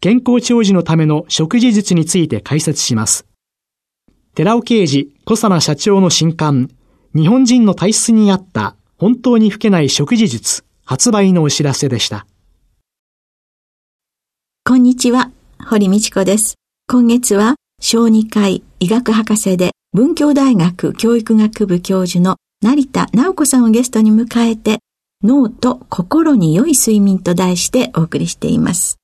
健康長寿のための食事術について解説します。寺尾啓治小佐奈社長の新刊、日本人の体質に合った本当に老けない食事術発売のお知らせでした。こんにちは、堀道子です。今月は小児科医医学博士で文教大学教育学部教授の成田直子さんをゲストに迎えて脳と心に良い睡眠と題してお送りしています。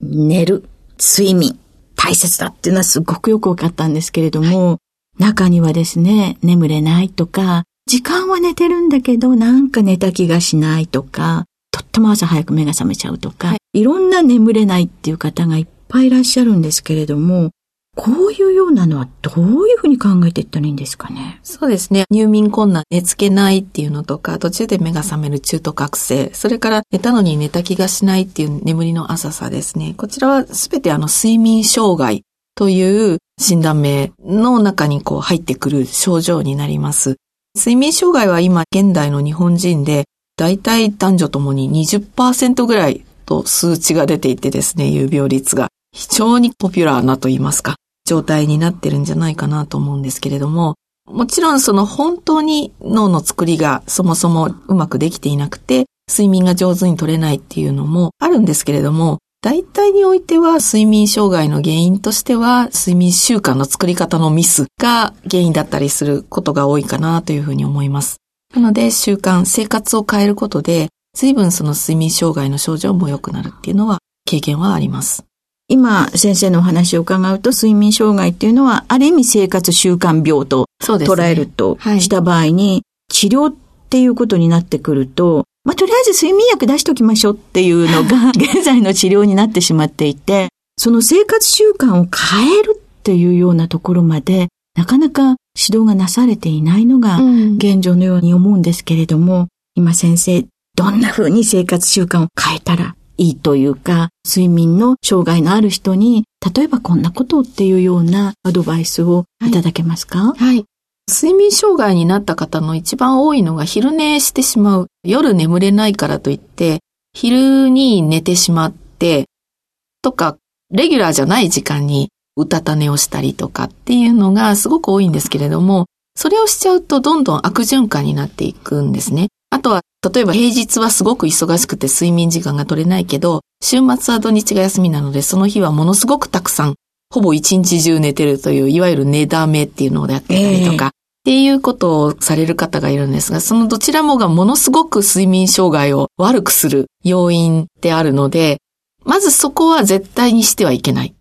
寝る、睡眠、大切だっていうのはすごくよくわかったんですけれども、はい、中にはですね、眠れないとか、時間は寝てるんだけど、なんか寝た気がしないとか、とっても朝早く目が覚めちゃうとか、はい、いろんな眠れないっていう方がいっぱいいらっしゃるんですけれども、こういうようなのはどういうふうに考えていったらいいんですかね？そうですね。入眠困難、寝つけないっていうのとか、途中で目が覚める中途覚醒、それから寝たのに寝た気がしないっていう眠りの浅さですね。こちらはすべてあの睡眠障害という診断名の中にこう入ってくる症状になります。睡眠障害は今現代の日本人で大体男女ともに20%ぐらいと数値が出ていてですね、有病率が非常にポピュラーなと言いますか、状態になってるんじゃないかなと思うんですけれども、もちろんその本当に脳の作りがそもそもうまくできていなくて、睡眠が上手に取れないっていうのもあるんですけれども、大体においては睡眠障害の原因としては睡眠習慣の作り方のミスが原因だったりすることが多いかなというふうに思います。なので習慣、生活を変えることで随分その睡眠障害の症状も良くなるっていうのは経験はあります。今、先生のお話を伺うと、睡眠障害っていうのは、ある意味生活習慣病と捉えるとした場合に、治療っていうことになってくると、まあ、とりあえず睡眠薬出しときましょうっていうのが 現在の治療になってしまっていて、その生活習慣を変えるっていうようなところまで、なかなか指導がなされていないのが現状のように思うんですけれども、うん、今先生、どんな風に生活習慣を変えたらいいというか、睡眠の障害のある人に、例えばこんなことっていうようなアドバイスをいただけますか、はい、はい。睡眠障害になった方の一番多いのが昼寝してしまう。夜眠れないからといって、昼に寝てしまって、とか、レギュラーじゃない時間にうたた寝をしたりとかっていうのがすごく多いんですけれども、それをしちゃうとどんどん悪循環になっていくんですね。あとは、例えば平日はすごく忙しくて睡眠時間が取れないけど、週末は土日が休みなので、その日はものすごくたくさん、ほぼ一日中寝てるという、いわゆる寝だめっていうのをやってたりとか、っていうことをされる方がいるんですが、そのどちらもがものすごく睡眠障害を悪くする要因であるので、まずそこは絶対にしてはいけない。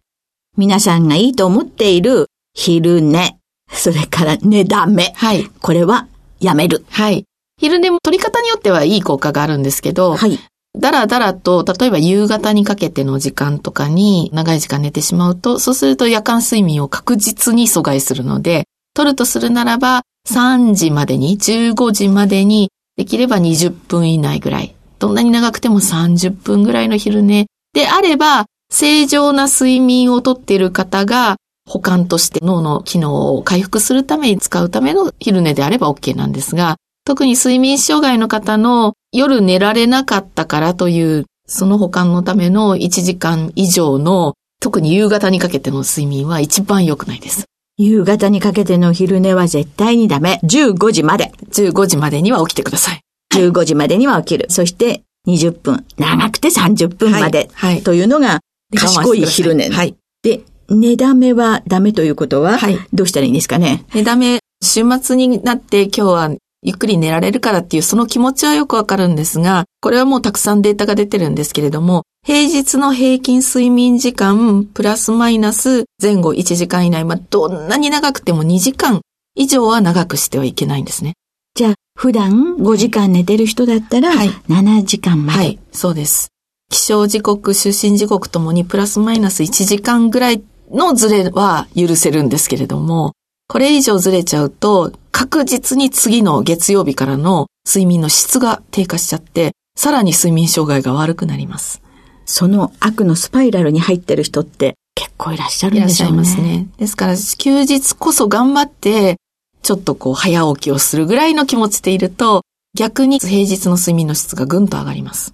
皆さんがいいと思っている昼寝、それから寝だめ。はい。これはやめる。はい。昼寝も取り方によってはいい効果があるんですけど、はい。だらだらと、例えば夕方にかけての時間とかに長い時間寝てしまうと、そうすると夜間睡眠を確実に阻害するので、取るとするならば、3時までに、15時までに、できれば20分以内ぐらい。どんなに長くても30分ぐらいの昼寝であれば、正常な睡眠をとっている方が、保管として脳の機能を回復するために使うための昼寝であれば OK なんですが、特に睡眠障害の方の夜寝られなかったからという、その保管のための1時間以上の、特に夕方にかけての睡眠は一番良くないです。夕方にかけての昼寝は絶対にダメ。15時まで。15時までには起きてください。15時までには起きる。そして20分。長くて30分まで。はい。というのが賢い昼寝。はい。で、寝だめはダメということは、はいどうしたらいいんですかね？寝だめ、週末になって今日はゆっくり寝られるからっていうその気持ちはよくわかるんですが、これはもうたくさんデータが出てるんですけれども、平日の平均睡眠時間プラスマイナス前後1時間以内、まあ、どんなに長くても2時間以上は長くしてはいけないんですね。じゃあ、普段5時間寝てる人だったら、はい7時間まで。はい、そうです。起床時刻、就寝時刻ともにプラスマイナス1時間ぐらいのズレは許せるんですけれども、これ以上ずれちゃうと、確実に次の月曜日からの睡眠の質が低下しちゃって、さらに睡眠障害が悪くなります。その悪のスパイラルに入ってる人って結構いらっしゃるいらっしゃいんでしょうね。ますね。ですから、休日こそ頑張って、ちょっとこう、早起きをするぐらいの気持ちでいると、逆に平日の睡眠の質がぐんと上がります。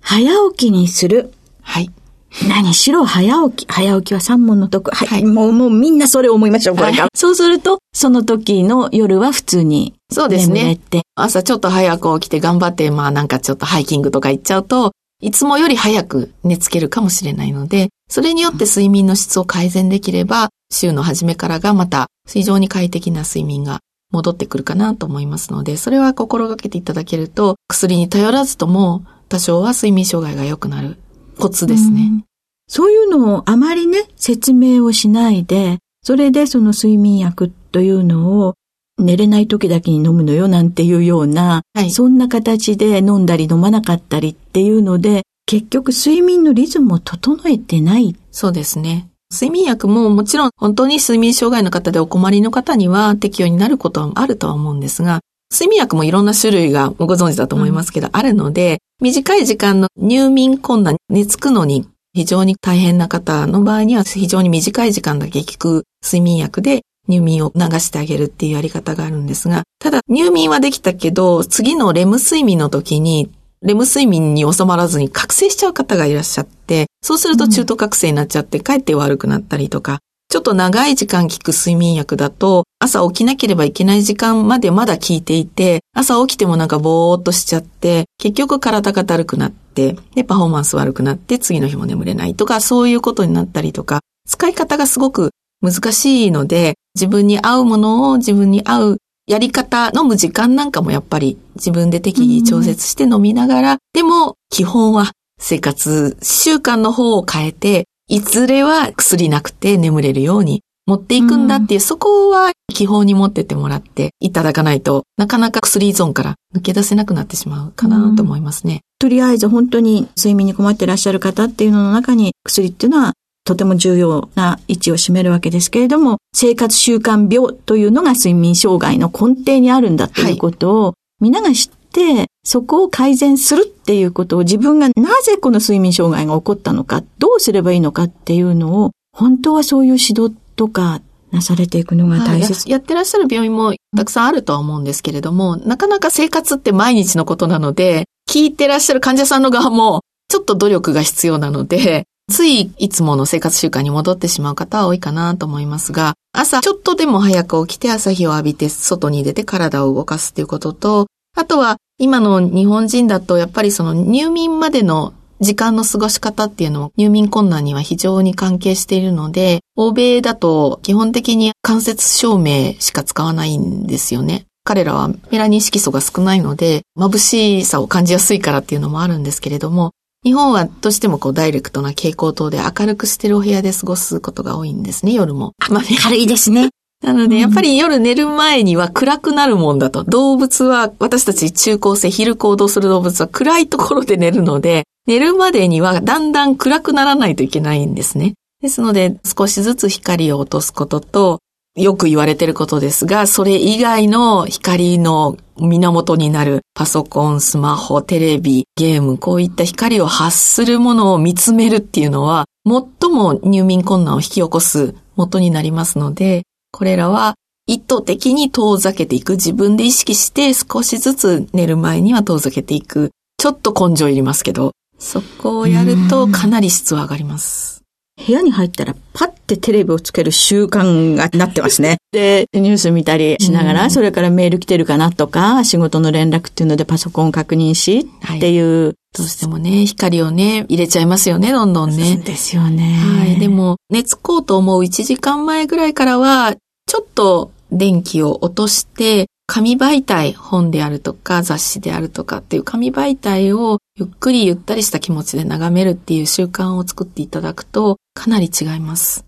早起きにする。はい。何しろ早起き。早起きは三問の得。はい。はいもう、もうみんなそれ思いましょう、これから。はいそうすると、その時の夜は普通にそうですね。朝ちょっと早く起きて頑張って、まあなんかちょっとハイキングとか行っちゃうと、いつもより早く寝つけるかもしれないので、それによって睡眠の質を改善できれば、週の初めからがまた非常に快適な睡眠が戻ってくるかなと思いますので、それは心がけていただけると、薬に頼らずとも多少は睡眠障害が良くなるコツですね。うんそういうのをあまりね、説明をしないで、それでその睡眠薬というのを寝れない時だけに飲むのよなんていうような、はい。そんな形で飲んだり飲まなかったりっていうので、結局睡眠のリズムを整えてない。そうですね。睡眠薬ももちろん本当に睡眠障害の方でお困りの方には適用になることはあるとは思うんですが、睡眠薬もいろんな種類がご存知だと思いますけど、あるので、短い時間の入眠困難、寝つくのに非常に大変な方の場合には非常に短い時間だけ効く睡眠薬で入眠を流してあげるっていうやり方があるんですが、ただ入眠はできたけど、次のレム睡眠の時にレム睡眠に収まらずに覚醒しちゃう方がいらっしゃって、そうすると中途覚醒になっちゃって、かえって悪くなったりとか、ちょっと長い時間効く睡眠薬だと、朝起きなければいけない時間までまだ効いていて、朝起きてもなんかぼーっとしちゃって、結局体がだるくなって、で、パフォーマンス悪くなって、次の日も眠れないとか、そういうことになったりとか、使い方がすごく難しいので、自分に合うものを自分に合うやり方、飲む時間なんかもやっぱり自分で適宜調節して飲みながら、でも基本は生活習慣の方を変えて、いずれは薬なくて眠れるように持っていくんだっていう、そこは基本に持ってってもらっていただかないとなかなか薬依存から抜け出せなくなってしまうかなと思いますね。とりあえず本当に睡眠に困っていらっしゃる方っていうのの中に薬っていうのはとても重要な位置を占めるわけですけれども、生活習慣病というのが睡眠障害の根底にあるんだということを、皆が知って、そこを改善するっていうことを自分がなぜこの睡眠障害が起こったのか、どうすればいいのかっていうのを、本当はそういう指導とかなされていくのが大切。はいややってらっしゃる病院もたくさんあるとは思うんですけれども、なかなか生活って毎日のことなので、聞いてらっしゃる患者さんの側もちょっと努力が必要なので、ついいつもの生活習慣に戻ってしまう方は多いかなと思いますが、朝ちょっとでも早く起きて朝日を浴びて外に出て体を動かすっていうことと、あとは今の日本人だとやっぱりその入眠までの時間の過ごし方っていうのも入眠困難には非常に関係しているので、欧米だと基本的に間接照明しか使わないんですよね。彼らはメラニン色素が少ないので、眩しさを感じやすいからっていうのもあるんですけれども、日本はどうしてもこうダイレクトな蛍光灯で明るくしてるお部屋で過ごすことが多いんですね、夜も。まあね軽いですね。なので、やっぱり夜寝る前には暗くなるもんだと。動物は、私たち中高生、昼行動する動物は暗いところで寝るので、寝るまでにはだんだん暗くならないといけないんですね。ですので、少しずつ光を落とすことと、よく言われてることですが、それ以外の光の源になるパソコン、スマホ、テレビ、ゲーム、こういった光を発するものを見つめるっていうのは、最も入眠困難を引き起こす元になりますので、これらは意図的に遠ざけていく。自分で意識して少しずつ寝る前には遠ざけていく。ちょっと根性いりますけど、そこをやるとかなり質は上がります。部屋に入ったらパッてテレビをつける習慣がなってますね。で、ニュース見たりしながら、うんそれからメール来てるかなとか、仕事の連絡っていうのでパソコンを確認し、はいっていうどうしてもね、光をね、入れちゃいますよね、どんどんね。そうですよね。はい。でも、寝つこうと思う1時間前ぐらいからは、ちょっと電気を落として、紙媒体、本であるとか雑誌であるとかっていう紙媒体をゆっくりゆったりした気持ちで眺めるっていう習慣を作っていただくとかなり違います。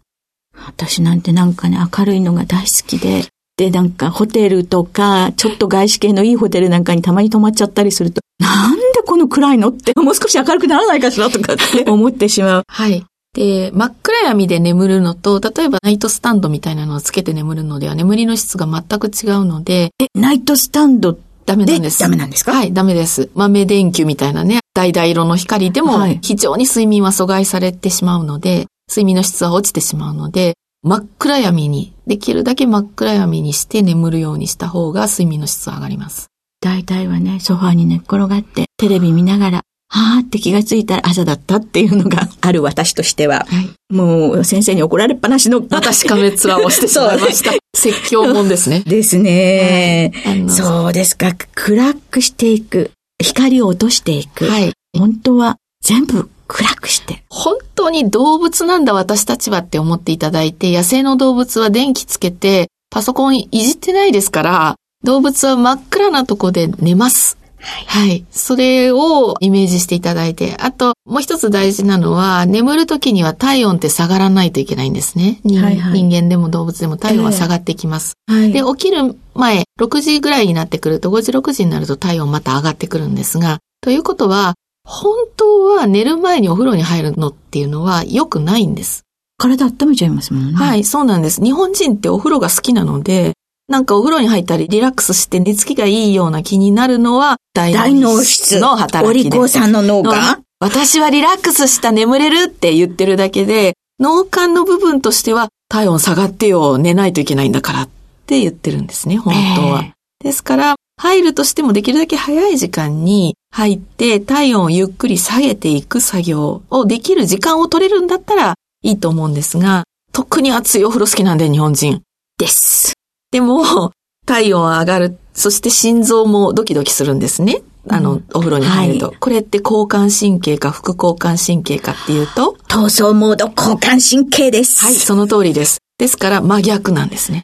私なんてなんかね、明るいのが大好きで、で、なんかホテルとか、ちょっと外資系のいいホテルなんかにたまに泊まっちゃったりすると、なんでこの暗いのって、もう少し明るくならないかしらとかって思ってしまう。はい。で、真っ暗闇で眠るのと、例えばナイトスタンドみたいなのをつけて眠るのでは眠りの質が全く違うので。え、ナイトスタンドダメなんです。ダメなんですか？はい、ダメです。豆電球みたいなね、橙色の光でも非常に睡眠は阻害されてしまうので、睡眠の質は落ちてしまうので、真っ暗闇に、できるだけ真っ暗闇にして眠るようにした方が睡眠の質は上がります。大体はね、ソファーに寝っ転がってテレビ見ながらはーって気がついたら朝だったっていうのがある私としては、はい、もう先生に怒られっぱなしの。私仮滅は押してしまいました。説教もんですね。ですね、はい、そうですか。暗くしていく。光を落としていく。はい、本当は全部暗くして。本当に動物なんだ私たちはって思っていただいて、野生の動物は電気つけてパソコンいじってないですから、動物は真っ暗なとこで寝ます。はい。それをイメージしていただいて、あと、もう一つ大事なのは、眠るときには体温って下がらないといけないんですね。はいはい、人間でも動物でも体温は下がってきます。えーはい、で、起きる前、6時ぐらいになってくると、5時、6時になると体温また上がってくるんですが、ということは、本当は寝る前にお風呂に入るのっていうのは良くないんです。体温めちゃいますもんね。はい、そうなんです。日本人ってお風呂が好きなので、なんかお風呂に入ったりリラックスして寝つきがいいような気になるのは大脳質の働きで。お利口さんの脳が私はリラックスした眠れるって言ってるだけで、脳幹の部分としては体温下がってよ、寝ないといけないんだからって言ってるんですね、本当は。ですから、入るとしてもできるだけ早い時間に入って体温をゆっくり下げていく作業をできる時間を取れるんだったらいいと思うんですが、特に暑いお風呂好きなんで日本人です。でも、体温上がる。そして心臓もドキドキするんですね。あの、うん、お風呂に入ると、はい、これって交感神経か副交感神経かっていうと？闘争モード交感神経です。はい、その通りです。ですから真逆なんですね。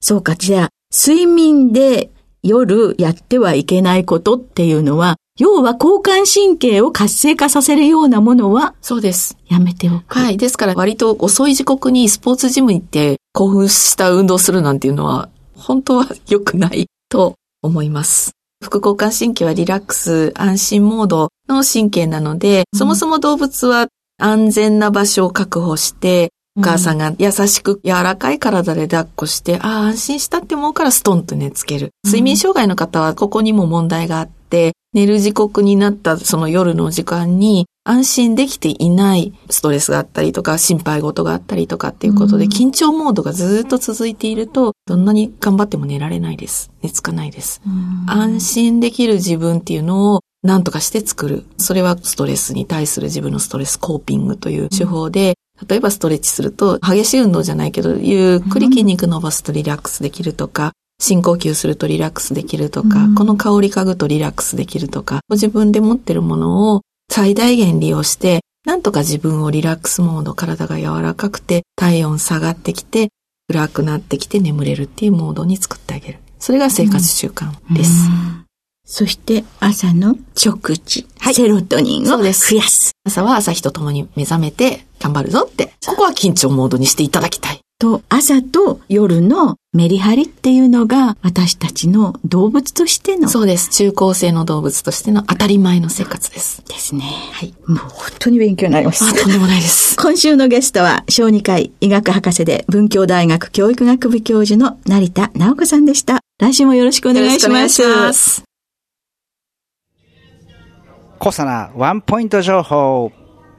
そうか、じゃあ、睡眠で夜やってはいけないことっていうのは、要は交感神経を活性化させるようなものは、そうです。やめておく。はい。ですから割と遅い時刻にスポーツジム行って興奮した運動するなんていうのは、本当は良くないと思います。副交感神経はリラックス、安心モードの神経なので、そもそも動物は安全な場所を確保して、お母さんが優しく柔らかい体で抱っこして、ああ、安心したって思うからストンと寝つける。睡眠障害の方はここにも問題があって、寝る時刻になったその夜の時間に安心できていないストレスがあったりとか心配事があったりとかっていうことで緊張モードがずっと続いているとどんなに頑張っても寝られないです。寝つかないです。安心できる自分っていうのを何とかして作る。それはストレスに対する自分のストレスコーピングという手法で、例えばストレッチすると激しい運動じゃないけどゆっくり筋肉伸ばすとリラックスできるとか、深呼吸するとリラックスできるとか、うん、この香り嗅ぐとリラックスできるとか、自分で持ってるものを最大限利用して、なんとか自分をリラックスモード、体が柔らかくて、体温下がってきて、暗くなってきて眠れるっていうモードに作ってあげる。それが生活習慣です。うんうんそして朝の食事、はい、セロトニンを増やす。朝は朝日と共に目覚めて頑張るぞって、ここは緊張モードにしていただきたい。と、朝と夜のメリハリっていうのが私たちの動物としての。そうです。中高生の動物としての当たり前の生活です。ですね。はい。もう本当に勉強になりました。あ、とんでもないです。今週のゲストは、小児科医医学博士で文教大学教育学部教授の成田直子さんでした。来週もよろしくお願いします。よろしくお願いします。コサナワンポイント情報。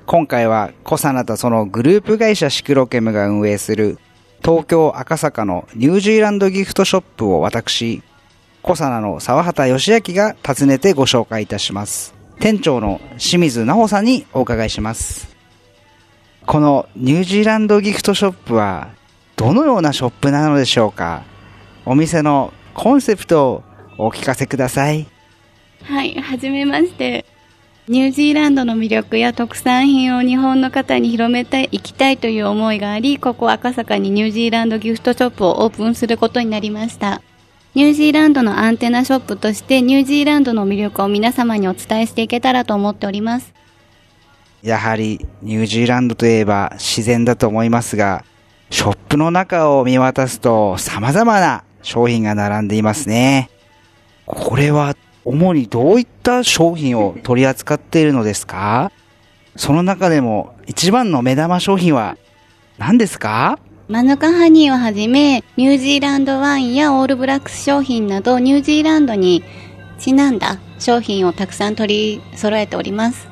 今回はコサナとそのグループ会社シクロケムが運営する東京赤坂のニュージーランドギフトショップを私、小佐奈の沢畑義明が訪ねてご紹介いたします。店長の清水奈穂さんにお伺いします。このニュージーランドギフトショップはどのようなショップなのでしょうか？お店のコンセプトをお聞かせください。はい、はじめまして。ニュージーランドの魅力や特産品を日本の方に広めていきたいという思いがあり、ここ赤坂にニュージーランドギフトショップをオープンすることになりました。ニュージーランドのアンテナショップとしてニュージーランドの魅力を皆様にお伝えしていけたらと思っております。やはりニュージーランドといえば自然だと思いますが、ショップの中を見渡すと様々な商品が並んでいますね。これは主にどういった商品を取り扱っているのですか？その中でも一番の目玉商品は何ですか？マヌカハニーをはじめ、ニュージーランドワインやオールブラックス商品など、ニュージーランドにちなんだ商品をたくさん取り揃えております。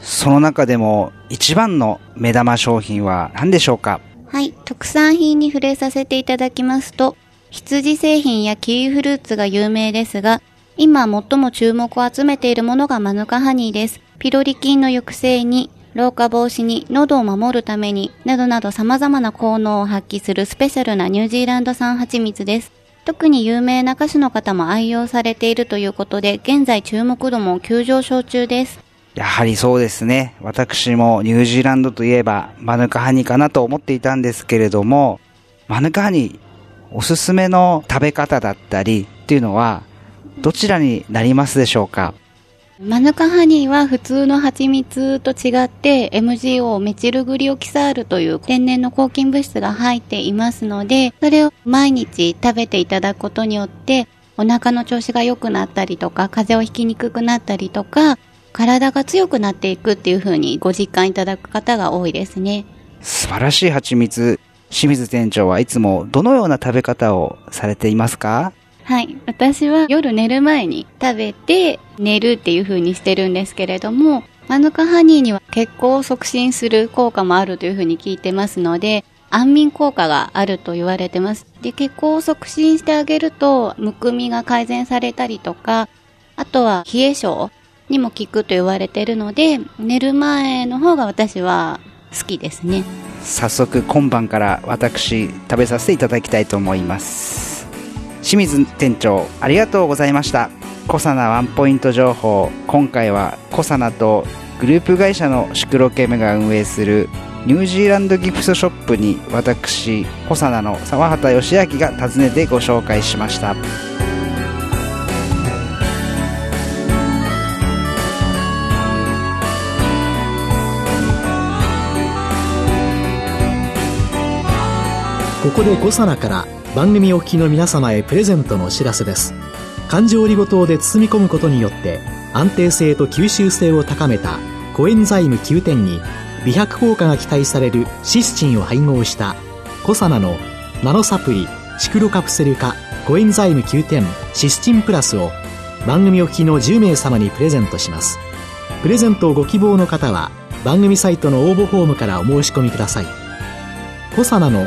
その中でも一番の目玉商品は何でしょうか？はい、特産品に触れさせていただきますと、羊製品やキウイフルーツが有名ですが、今最も注目を集めているものがマヌカハニーです。ピロリ菌の抑制に、老化防止に、喉を守るために、などなど様々な効能を発揮するスペシャルなニュージーランド産蜂蜜です。特に有名な歌手の方も愛用されているということで、現在注目度も急上昇中です。やはりそうですね。私もニュージーランドといえばマヌカハニーかなと思っていたんですけれども、マヌカハニー、おすすめの食べ方だったりっていうのは、どちらになりますでしょうか？マヌカハニーは普通の蜂蜜と違って MGO メチルグリオキサールという天然の抗菌物質が入っていますので、それを毎日食べていただくことによってお腹の調子が良くなったりとか、風邪をひきにくくなったりとか、体が強くなっていくっていう風にご実感いただく方が多いですね。素晴らしい蜂蜜。清水店長はいつもどのような食べ方をされていますか？はい。私は夜寝る前に食べて寝るっていう風にしてるんですけれども、マヌカハニーには血行を促進する効果もあるという風に聞いてますので、安眠効果があると言われてます。で、血行を促進してあげると、むくみが改善されたりとか、あとは冷え性にも効くと言われてるので、寝る前の方が私は好きですね。早速今晩から私食べさせていただきたいと思います。清水店長、ありがとうございました。コサナワンポイント情報、今回はコサナとグループ会社のシクロケムが運営するニュージーランドギフトショップに私、コサナの沢畑義明が訪ねてご紹介しました。ここで5皿から番組お聞きの皆様へプレゼントのお知らせです。環状オリゴ糖で包み込むことによって安定性と吸収性を高めたコエンザイム9点に美白効果が期待されるシスチンを配合したコサナのナノサプリシクロカプセル化コエンザイム9点シスチンプラスを番組お聞きの10名様にプレゼントします。プレゼントをご希望の方は番組サイトの応募フォームからお申し込みください。コサナの